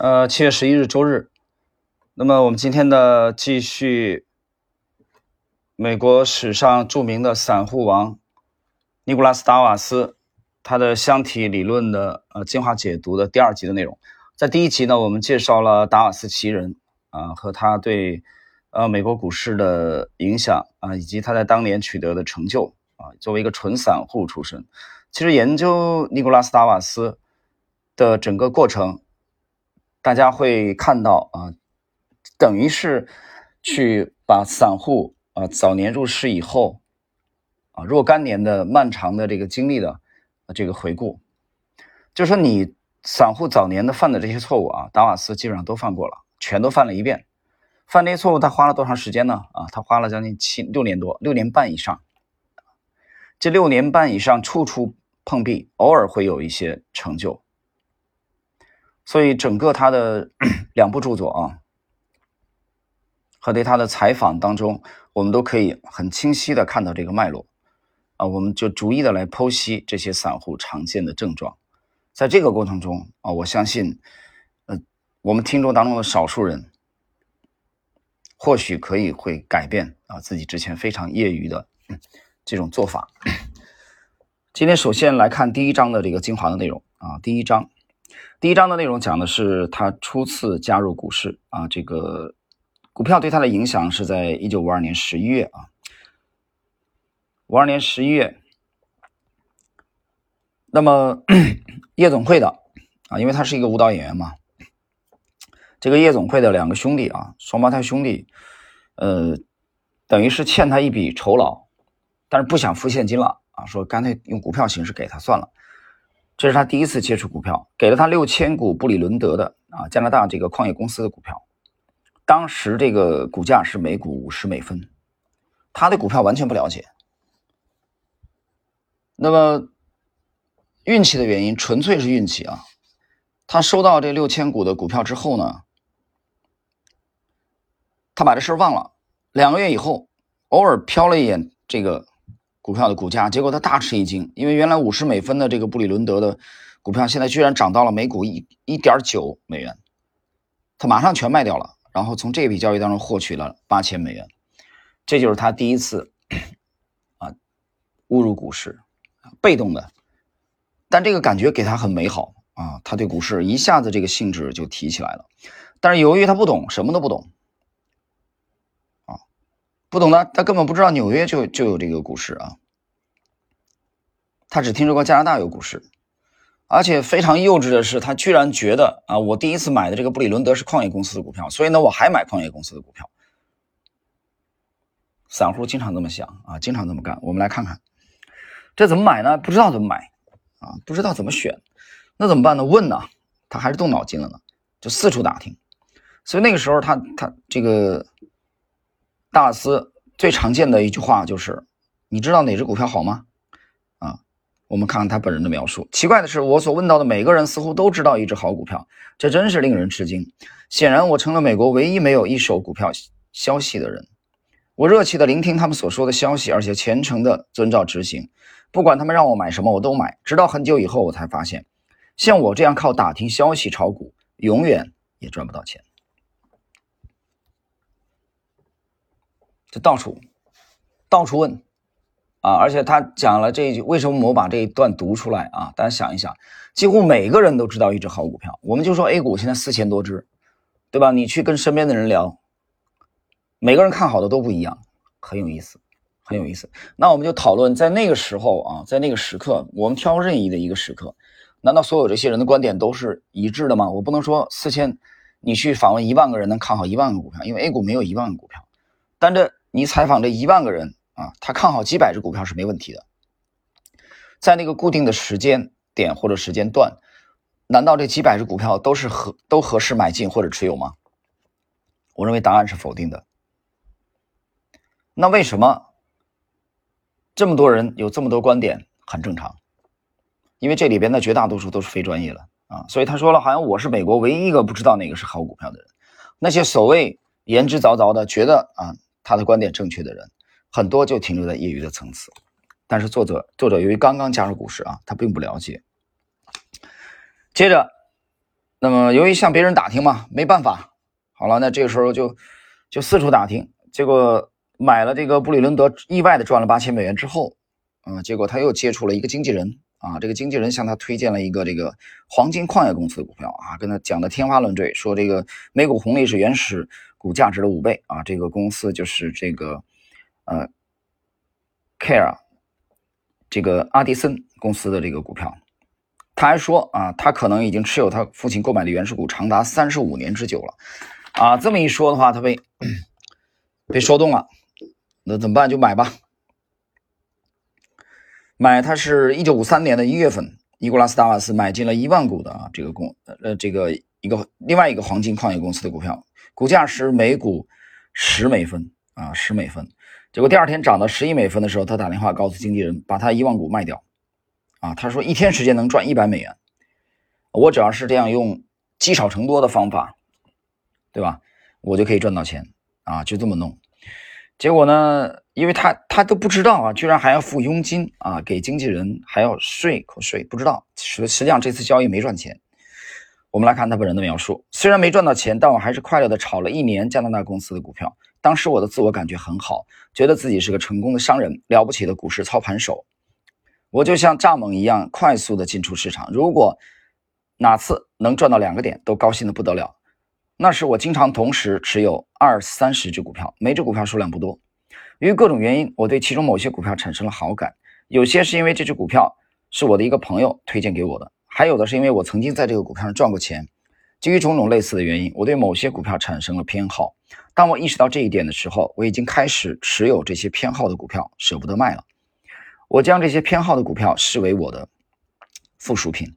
呃，七月十一日周日，那么我们今天的继续美国史上著名的散户王尼古拉斯达瓦斯他的箱体理论的呃进化解读的第二集的内容。在第一集呢，我们介绍了达瓦斯奇人啊和他对呃美国股市的影响啊，以及他在当年取得的成就啊。作为一个纯散户出身，其实研究尼古拉斯达瓦斯的整个过程。大家会看到啊，等于是去把散户啊早年入市以后啊若干年的漫长的这个经历的这个回顾，就说你散户早年的犯的这些错误啊，达瓦斯基本上都犯过了，全都犯了一遍。犯这些错误他花了多长时间呢？啊，他花了将近七六年多，六年半以上。这六年半以上处处碰壁，偶尔会有一些成就。所以，整个他的 两部著作啊，和对他的采访当中，我们都可以很清晰的看到这个脉络啊。我们就逐一的来剖析这些散户常见的症状。在这个过程中啊，我相信，呃，我们听众当中的少数人，或许可以会改变啊自己之前非常业余的这种做法。今天首先来看第一章的这个精华的内容啊，第一章。第一章的内容讲的是他初次加入股市啊，这个股票对他的影响是在一九五二年十一月啊，五二年十一月，那么 夜总会的啊，因为他是一个舞蹈演员嘛，这个夜总会的两个兄弟啊，双胞胎兄弟，呃，等于是欠他一笔酬劳，但是不想付现金了啊，说干脆用股票形式给他算了。这是他第一次接触股票，给了他六千股布里伦德的啊加拿大这个矿业公司的股票，当时这个股价是每股五十美分，他对股票完全不了解。那么运气的原因纯粹是运气啊，他收到这六千股的股票之后呢，他把这事儿忘了，两个月以后偶尔瞟了一眼这个。股票的股价，结果他大吃一惊，因为原来五十美分的这个布里伦德的股票，现在居然涨到了每股一一点九美元，他马上全卖掉了，然后从这笔交易当中获取了八千美元，这就是他第一次啊误入股市，被动的，但这个感觉给他很美好啊，他对股市一下子这个兴致就提起来了，但是由于他不懂，什么都不懂。不懂的，他根本不知道纽约就就有这个股市啊，他只听说过加拿大有股市，而且非常幼稚的是，他居然觉得啊，我第一次买的这个布里伦德是矿业公司的股票，所以呢，我还买矿业公司的股票。散户经常这么想啊，经常这么干。我们来看看，这怎么买呢？不知道怎么买啊，不知道怎么选，那怎么办呢？问呢，他还是动脑筋了呢，就四处打听。所以那个时候，他他这个。大瓦斯最常见的一句话就是：“你知道哪只股票好吗？”啊，我们看看他本人的描述。奇怪的是，我所问到的每个人似乎都知道一只好股票，这真是令人吃惊。显然，我成了美国唯一没有一手股票消息的人。我热切地聆听他们所说的消息，而且虔诚地遵照执行。不管他们让我买什么，我都买。直到很久以后，我才发现，像我这样靠打听消息炒股，永远也赚不到钱。就到处，到处问，啊！而且他讲了这一句，为什么我把这一段读出来啊？大家想一想，几乎每个人都知道一只好股票。我们就说 A 股现在四千多只，对吧？你去跟身边的人聊，每个人看好的都不一样，很有意思，很有意思。那我们就讨论，在那个时候啊，在那个时刻，我们挑任意的一个时刻，难道所有这些人的观点都是一致的吗？我不能说四千，你去访问一万个人能看好一万个股票，因为 A 股没有一万个股票，但这。你采访这一万个人啊，他看好几百只股票是没问题的，在那个固定的时间点或者时间段，难道这几百只股票都是合都合适买进或者持有吗？我认为答案是否定的。那为什么这么多人有这么多观点？很正常，因为这里边的绝大多数都是非专业的啊，所以他说了，好像我是美国唯一一个不知道哪个是好股票的人。那些所谓言之凿凿的，觉得啊。他的观点正确的人很多，就停留在业余的层次。但是作者作者由于刚刚加入股市啊，他并不了解。接着那么由于向别人打听嘛，没办法，好了，那这个时候就就四处打听，结果买了这个布里伦德，意外的赚了八千美元之后，嗯，结果他又接触了一个经纪人啊，这个经纪人向他推荐了一个这个黄金矿业公司的股票啊，跟他讲的天花乱坠，说这个每股红利是原始股价值的五倍啊，这个公司就是这个呃，Care。这个阿迪森公司的这个股票，他还说啊，他可能已经持有他父亲购买的原始股长达三十五年之久了，啊，这么一说的话，他被被说动了，那怎么办？就买吧，买。他是一九五三年的一月份，尼古拉斯达瓦斯买进了一万股的啊，这个公呃这个一个另外一个黄金矿业公司的股票，股价是每股十美分啊，十美分。结果第二天涨到十一美分的时候，他打电话告诉经纪人，把他一万股卖掉。啊，他说一天时间能赚一百美元。我只要是这样用积少成多的方法，对吧？我就可以赚到钱啊，就这么弄。结果呢，因为他他都不知道啊，居然还要付佣金啊，给经纪人还要税口税，不知道实实际上这次交易没赚钱。我们来看他本人的描述，虽然没赚到钱，但我还是快乐的炒了一年加拿大公司的股票。当时我的自我感觉很好，觉得自己是个成功的商人，了不起的股市操盘手。我就像蚱蜢一样快速的进出市场，如果哪次能赚到两个点，都高兴的不得了。那时我经常同时持有二三十只股票，每只股票数量不多。由于各种原因，我对其中某些股票产生了好感，有些是因为这只股票是我的一个朋友推荐给我的，还有的是因为我曾经在这个股票上赚过钱。基于种种类似的原因，我对某些股票产生了偏好。当我意识到这一点的时候，我已经开始持有这些偏好的股票，舍不得卖了。我将这些偏好的股票视为我的附属品，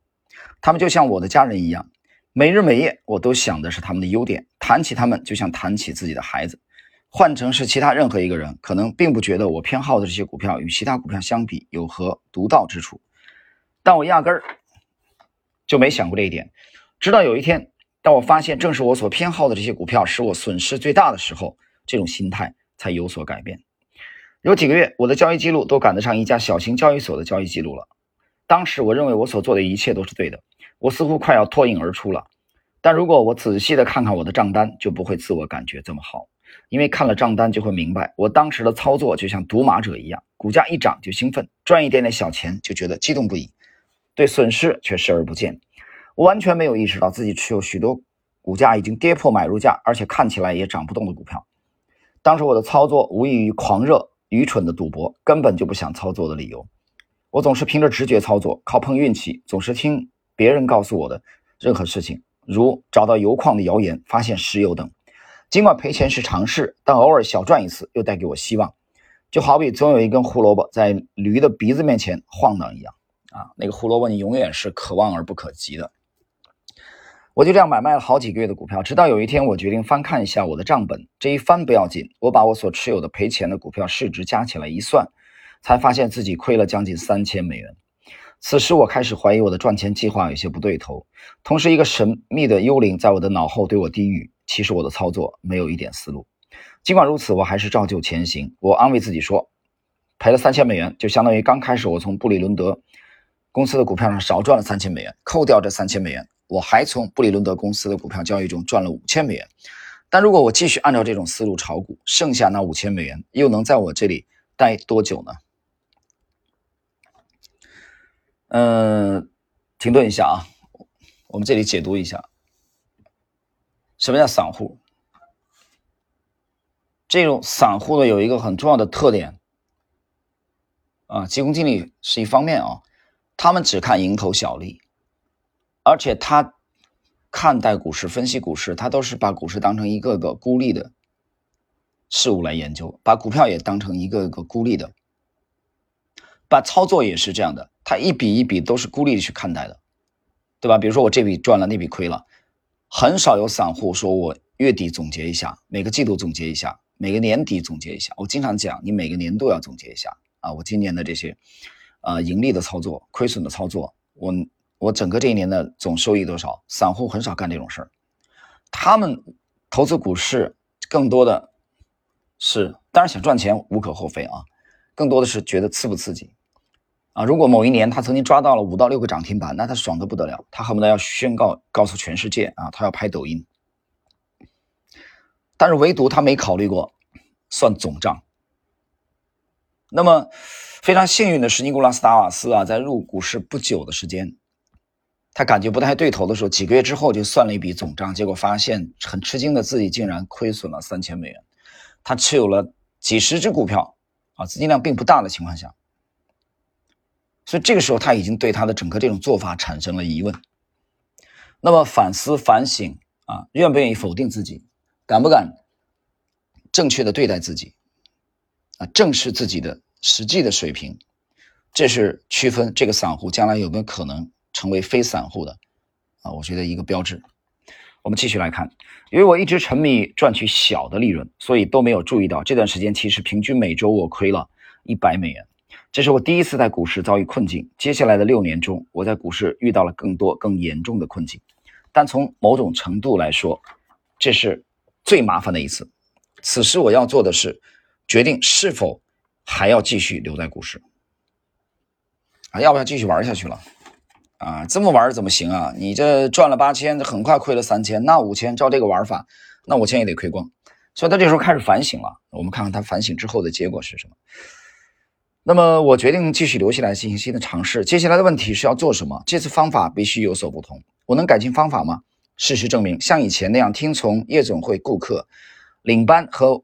他们就像我的家人一样。每日每夜，我都想的是他们的优点，谈起他们就像谈起自己的孩子。换成是其他任何一个人，可能并不觉得我偏好的这些股票与其他股票相比有何独到之处，但我压根儿就没想过这一点。直到有一天。当我发现正是我所偏好的这些股票使我损失最大的时候，这种心态才有所改变。有几个月，我的交易记录都赶得上一家小型交易所的交易记录了。当时我认为我所做的一切都是对的，我似乎快要脱颖而出了。但如果我仔细的看看我的账单，就不会自我感觉这么好，因为看了账单就会明白，我当时的操作就像赌马者一样，股价一涨就兴奋，赚一点点小钱就觉得激动不已，对损失却视而不见。我完全没有意识到自己持有许多股价已经跌破买入价，而且看起来也涨不动的股票。当时我的操作无异于狂热、愚蠢的赌博，根本就不想操作的理由。我总是凭着直觉操作，靠碰运气，总是听别人告诉我的任何事情，如找到油矿的谣言、发现石油等。尽管赔钱是常事，但偶尔小赚一次又带给我希望，就好比总有一根胡萝卜在驴的鼻子面前晃荡一样。啊，那个胡萝卜你永远是可望而不可及的。我就这样买卖了好几个月的股票，直到有一天，我决定翻看一下我的账本。这一翻不要紧，我把我所持有的赔钱的股票市值加起来一算，才发现自己亏了将近三千美元。此时，我开始怀疑我的赚钱计划有些不对头。同时，一个神秘的幽灵在我的脑后对我低语：“其实我的操作没有一点思路。”尽管如此，我还是照旧前行。我安慰自己说：“赔了三千美元，就相当于刚开始我从布里伦德公司的股票上少赚了三千美元。扣掉这三千美元。”我还从布里伦德公司的股票交易中赚了五千美元，但如果我继续按照这种思路炒股，剩下那五千美元又能在我这里待多久呢？嗯，停顿一下啊，我们这里解读一下，什么叫散户？这种散户呢有一个很重要的特点啊，急功近利是一方面啊，他们只看蝇头小利。而且他看待股市、分析股市，他都是把股市当成一个个孤立的事物来研究，把股票也当成一个个孤立的，把操作也是这样的，他一笔一笔都是孤立的去看待的，对吧？比如说我这笔赚了，那笔亏了，很少有散户说我月底总结一下，每个季度总结一下，每个年底总结一下。我经常讲，你每个年度要总结一下啊，我今年的这些呃盈利的操作、亏损的操作，我。我整个这一年的总收益多少？散户很少干这种事儿，他们投资股市更多的是，当然想赚钱无可厚非啊，更多的是觉得刺不刺激啊，如果某一年他曾经抓到了五到六个涨停板，那他爽的不得了，他恨不得要宣告告诉全世界啊，他要拍抖音。但是唯独他没考虑过算总账。那么非常幸运的是，尼古拉斯达瓦斯啊，在入股市不久的时间，他感觉不太对头的时候，几个月之后就算了一笔总账，结果发现很吃惊的自己竟然亏损了三千美元。他持有了几十只股票啊，资金量并不大的情况下。所以这个时候，他已经对他的整个这种做法产生了疑问。那么反思反省啊，愿不愿意否定自己，敢不敢正确的对待自己啊，正视自己的实际的水平，这是区分这个散户将来有没有可能成为非散户的啊，我觉得一个标志。我们继续来看，因为我一直沉迷赚取小的利润，所以都没有注意到这段时间其实平均每周我亏了一百美元。这是我第一次在股市遭遇困境。接下来的六年中，我在股市遇到了更多更严重的困境，但从某种程度来说，这是最麻烦的一次。此时我要做的是决定是否还要继续留在股市啊，要不要继续玩下去了？啊，这么玩怎么行啊？你这赚了八千，很快亏了三千，那五千照这个玩法，那五千也得亏光。所以他这时候开始反省了。我们看看他反省之后的结果是什么。那么我决定继续留下来进行新的尝试。接下来的问题是要做什么？这次方法必须有所不同。我能改进方法吗？事实证明，像以前那样听从夜总会顾客、领班和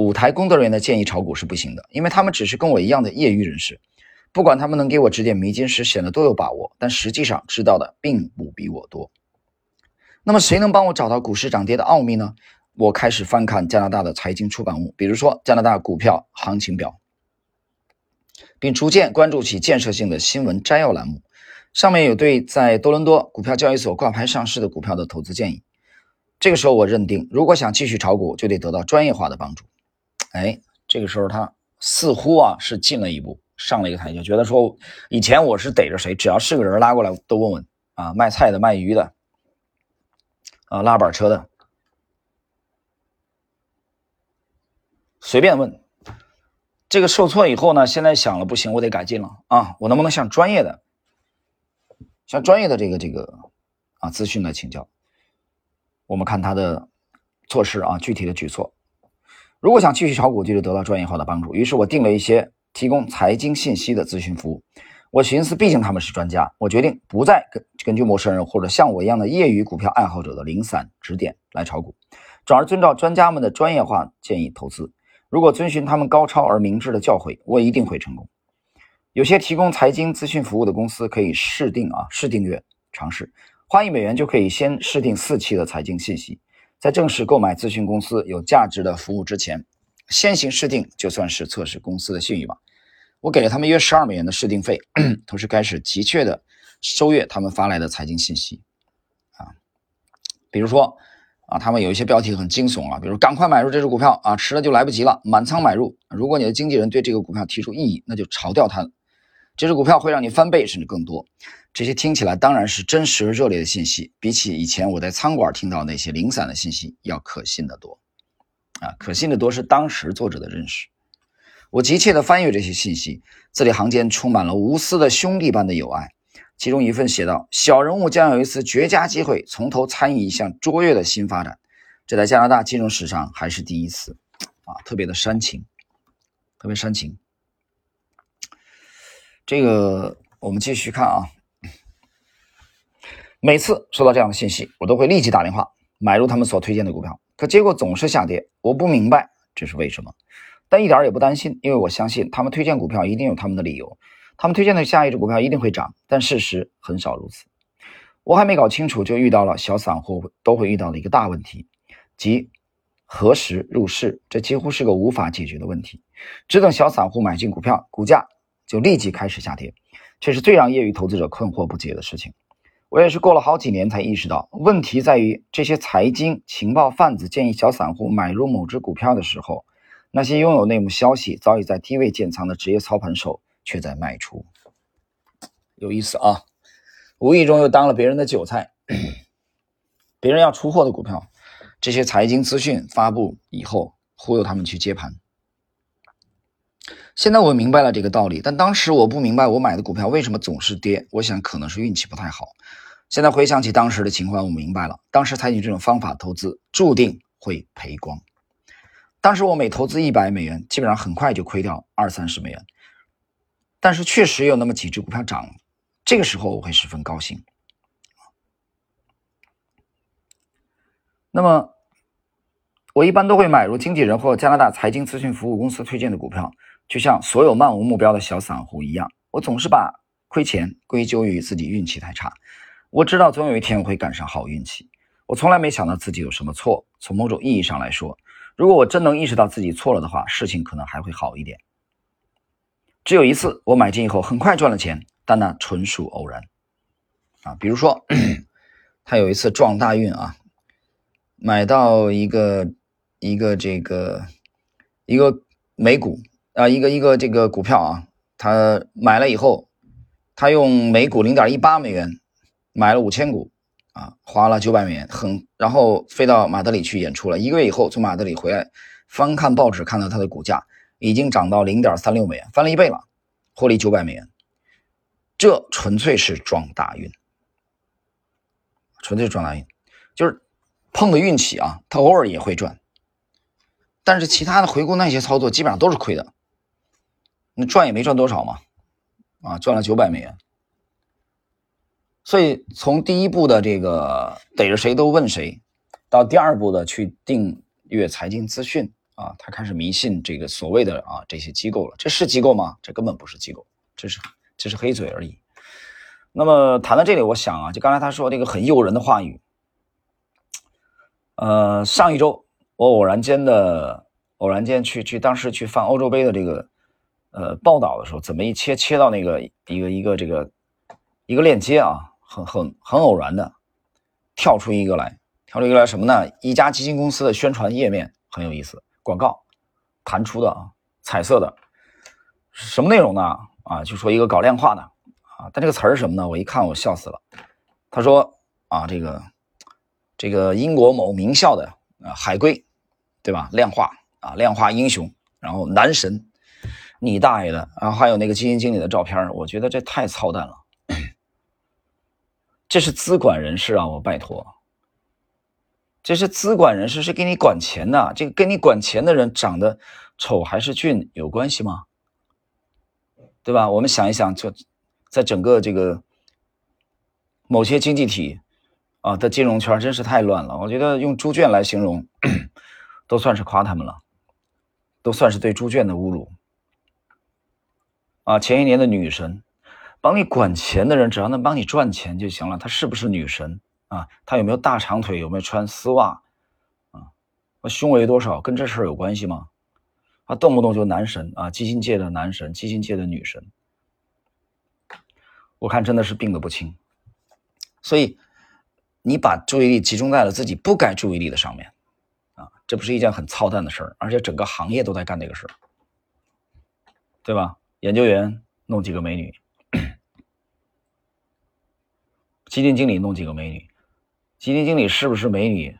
舞台工作人员的建议炒股是不行的，因为他们只是跟我一样的业余人士。不管他们能给我指点迷津时显得多有把握，但实际上知道的并不比我多。那么谁能帮我找到股市涨跌的奥秘呢？我开始翻看加拿大的财经出版物，比如说《加拿大股票行情表》。并逐渐关注起建设性的新闻摘要栏目，上面有对在多伦多股票交易所挂牌上市的股票的投资建议。这个时候，我认定，如果想继续炒股，就得得到专业化的帮助。哎，这个时候他似乎啊是进了一步，上了一个台阶，觉得说以前我是逮着谁，只要是个人拉过来都问问啊，卖菜的、卖鱼的，啊，拉板车的，随便问。这个受挫以后呢，现在想了不行，我得改进了啊！我能不能向专业的、向专业的这个这个啊资讯来请教？我们看他的措施啊，具体的举措。如果想继续炒股，就得得到专业化的帮助。于是我定了一些提供财经信息的咨询服务。我寻思，毕竟他们是专家，我决定不再根根据陌生人或者像我一样的业余股票爱好者的零散指点来炒股，转而遵照专家们的专业化建议投资。如果遵循他们高超而明智的教诲，我一定会成功。有些提供财经咨询服务的公司可以试订啊，试订阅尝试，花一美元就可以先试订四期的财经信息。在正式购买咨询公司有价值的服务之前，先行试定就算是测试公司的信誉吧。我给了他们约十二美元的试定费，同时开始急切的收阅他们发来的财经信息啊，比如说。啊，他们有一些标题很惊悚啊，比如赶快买入这只股票啊，迟了就来不及了，满仓买入。如果你的经纪人对这个股票提出异议，那就炒掉它。这只股票会让你翻倍甚至更多。这些听起来当然是真实而热烈的信息，比起以前我在餐馆听到那些零散的信息要可信的多。啊，可信的多是当时作者的认识。我急切地翻阅这些信息，字里行间充满了无私的兄弟般的友爱。其中一份写道：“小人物将有一次绝佳机会，从头参与一项卓越的新发展，这在加拿大金融史上还是第一次，啊，特别的煽情，特别煽情。”这个我们继续看啊。每次收到这样的信息，我都会立即打电话买入他们所推荐的股票，可结果总是下跌，我不明白这是为什么，但一点也不担心，因为我相信他们推荐股票一定有他们的理由。他们推荐的下一只股票一定会涨，但事实很少如此。我还没搞清楚，就遇到了小散户都会遇到的一个大问题，即何时入市。这几乎是个无法解决的问题。只等小散户买进股票，股价就立即开始下跌，这是最让业余投资者困惑不解的事情。我也是过了好几年才意识到，问题在于这些财经情报贩子建议小散户买入某只股票的时候，那些拥有内幕消息、早已在低位建仓的职业操盘手。却在卖出，有意思啊！无意中又当了别人的韭菜。别人要出货的股票，这些财经资讯发布以后，忽悠他们去接盘。现在我明白了这个道理，但当时我不明白我买的股票为什么总是跌。我想可能是运气不太好。现在回想起当时的情况，我明白了，当时采取这种方法投资，注定会赔光。当时我每投资一百美元，基本上很快就亏掉二三十美元。但是确实有那么几只股票涨，这个时候我会十分高兴。那么，我一般都会买入经纪人或加拿大财经咨询服务公司推荐的股票，就像所有漫无目标的小散户一样，我总是把亏钱归咎于自己运气太差。我知道总有一天我会赶上好运气，我从来没想到自己有什么错。从某种意义上来说。如果我真能意识到自己错了的话，事情可能还会好一点。只有一次，我买进以后很快赚了钱，但那纯属偶然。啊，比如说，他有一次撞大运啊，买到一个一个这个一个美股啊，一个一个这个股票啊，他买了以后，他用每股零点一八美元买了五千股。啊，花了九百美元，很，然后飞到马德里去演出了。一个月以后从马德里回来，翻看报纸，看到他的股价已经涨到零点三六美元，翻了一倍了，获利九百美元。这纯粹是撞大运，纯粹是撞大运，就是碰的运气啊。他偶尔也会赚，但是其他的回顾那些操作基本上都是亏的。赚也没赚多少嘛，啊，赚了九百美元。所以，从第一步的这个逮着谁都问谁，到第二步的去订阅财经资讯啊，他开始迷信这个所谓的啊这些机构了。这是机构吗？这根本不是机构，这是这是黑嘴而已。那么谈到这里，我想啊，就刚才他说那个很诱人的话语，呃，上一周我偶然间的偶然间去去当时去放欧洲杯的这个呃报道的时候，怎么一切切到那个一个一个这个一个链接啊？很很很偶然的跳出一个来，跳出一个来什么呢？一家基金公司的宣传页面很有意思，广告弹出的啊，彩色的，什么内容呢？啊，就说一个搞量化的啊，但这个词儿是什么呢？我一看我笑死了。他说啊，这个这个英国某名校的啊海归，对吧？量化啊，量化英雄，然后男神，你大爷的！然后还有那个基金经理的照片，我觉得这太操蛋了。这是资管人士啊！我拜托，这是资管人士，是给你管钱的。这个跟你管钱的人长得丑还是俊有关系吗？对吧？我们想一想，就在整个这个某些经济体啊的金融圈，真是太乱了。我觉得用猪圈来形容，都算是夸他们了，都算是对猪圈的侮辱啊！前一年的女神。帮你管钱的人，只要能帮你赚钱就行了。她是不是女神啊？她有没有大长腿？有没有穿丝袜？啊，胸围多少？跟这事儿有关系吗？啊，动不动就男神啊，基金界的男神，基金界的女神，我看真的是病得不轻。所以，你把注意力集中在了自己不该注意力的上面，啊，这不是一件很操蛋的事儿，而且整个行业都在干这个事儿，对吧？研究员弄几个美女。基金经理弄几个美女，基金经理是不是美女？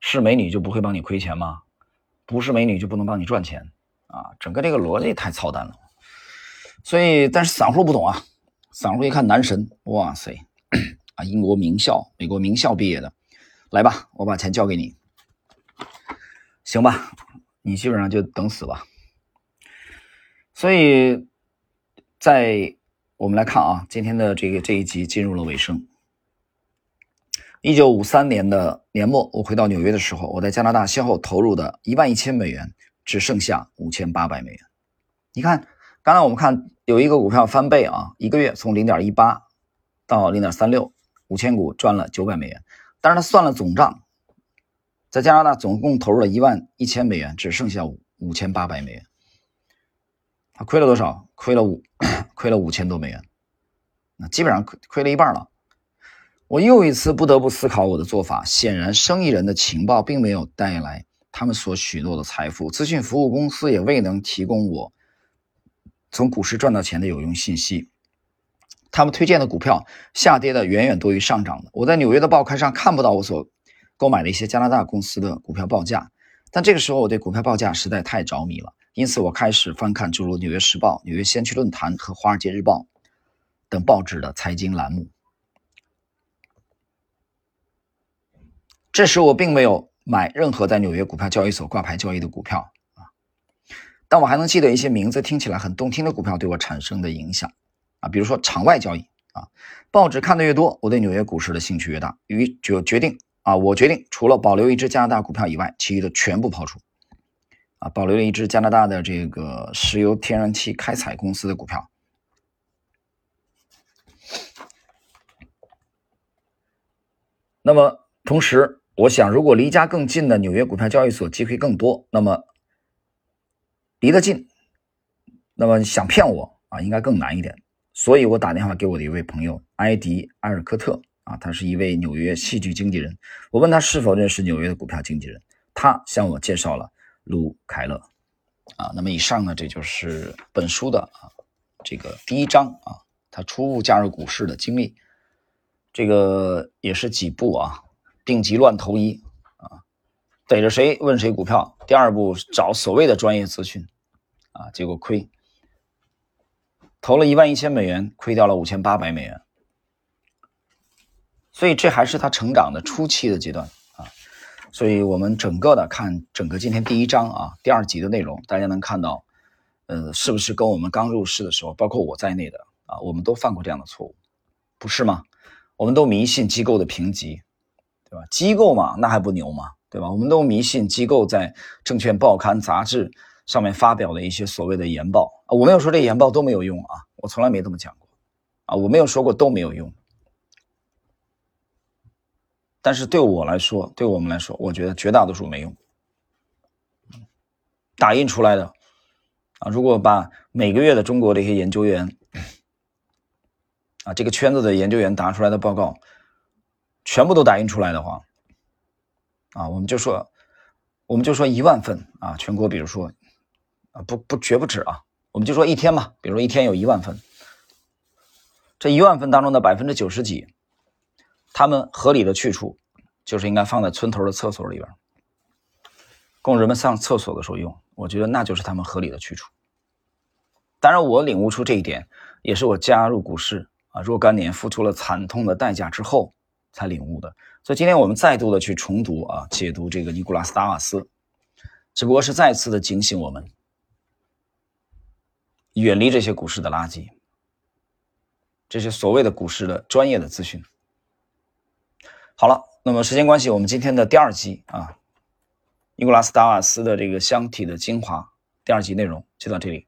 是美女就不会帮你亏钱吗？不是美女就不能帮你赚钱啊？整个这个逻辑太操蛋了。所以，但是散户不懂啊，散户一看男神，哇塞啊，英国名校、美国名校毕业的，来吧，我把钱交给你，行吧？你基本上就等死吧。所以，在。我们来看啊，今天的这个这一集进入了尾声。一九五三年的年末，我回到纽约的时候，我在加拿大先后投入的一万一千美元只剩下五千八百美元。你看，刚才我们看有一个股票翻倍啊，一个月从零点一八到零点三六，五千股赚了九百美元。但是他算了总账，在加拿大总共投入了一万一千美元，只剩下五五千八百美元。他亏了多少？亏了五。亏了五千多美元，那基本上亏亏了一半了。我又一次不得不思考我的做法。显然，生意人的情报并没有带来他们所许诺的财富，资讯服务公司也未能提供我从股市赚到钱的有用信息。他们推荐的股票下跌的远远多于上涨的。我在纽约的报刊上看不到我所购买的一些加拿大公司的股票报价，但这个时候我对股票报价实在太着迷了。因此我开始翻看诸如《纽约时报》《纽约先驱论坛》和《华尔街日报》等报纸的财经栏目。这时我并没有买任何在纽约股票交易所挂牌交易的股票啊，但我还能记得一些名字听起来很动听的股票对我产生的影响啊，比如说场外交易啊，报纸看的越多，我对纽约股市的兴趣越大，于就决定啊，我决定除了保留一只加拿大股票以外，其余的全部抛出啊，保留了一只加拿大的这个石油天然气开采公司的股票。那么同时。我想，如果离家更近的纽约股票交易所机会更多，那么离得近，那么想骗我啊，应该更难一点。所以我打电话给我的一位朋友埃迪·埃尔科特啊，他是一位纽约戏剧经纪人。我问他是否认识纽约的股票经纪人，他向我介绍了卢凯勒啊。那么以上呢，这就是本书的啊这个第一章啊，他初步加入股市的经历，这个也是几步啊。病急乱投医啊，逮着谁问谁股票。第二步找所谓的专业资讯啊，结果亏，投了一万一千美元，亏掉了五千八百美元。所以这还是他成长的初期的阶段。所以我们整个的看整个今天第一章啊，第二集的内容，大家能看到，呃，是不是跟我们刚入市的时候，包括我在内的啊，我们都犯过这样的错误，不是吗？我们都迷信机构的评级。对吧？机构嘛，那还不牛吗？对吧？我们都迷信机构在证券报刊杂志上面发表的一些所谓的研报啊。我没有说这研报都没有用啊，我从来没这么讲过啊。我没有说过都没有用，但是对我来说，对我们来说，我觉得绝大多数没用。打印出来的啊，如果把每个月的中国这些研究员啊，这个圈子的研究员打出来的报告。全部都打印出来的话，啊，我们就说，我们就说一万份啊，全国比如说，啊，不不绝不止啊，我们就说一天吧，比如说一天有一万份，这一万份当中的百分之九十几，他们合理的去处就是应该放在村头的厕所里边，供人们上厕所的时候用，我觉得那就是他们合理的去处。当然，我领悟出这一点，也是我加入股市啊若干年付出了惨痛的代价之后。才领悟的，所以今天我们再度的去重读啊，解读这个尼古拉斯·达瓦斯，只不过是再次的警醒我们，远离这些股市的垃圾，这些所谓的股市的专业的资讯。好了，那么时间关系，我们今天的第二集啊，尼古拉斯·达瓦斯的这个箱体的精华第二集内容就到这里。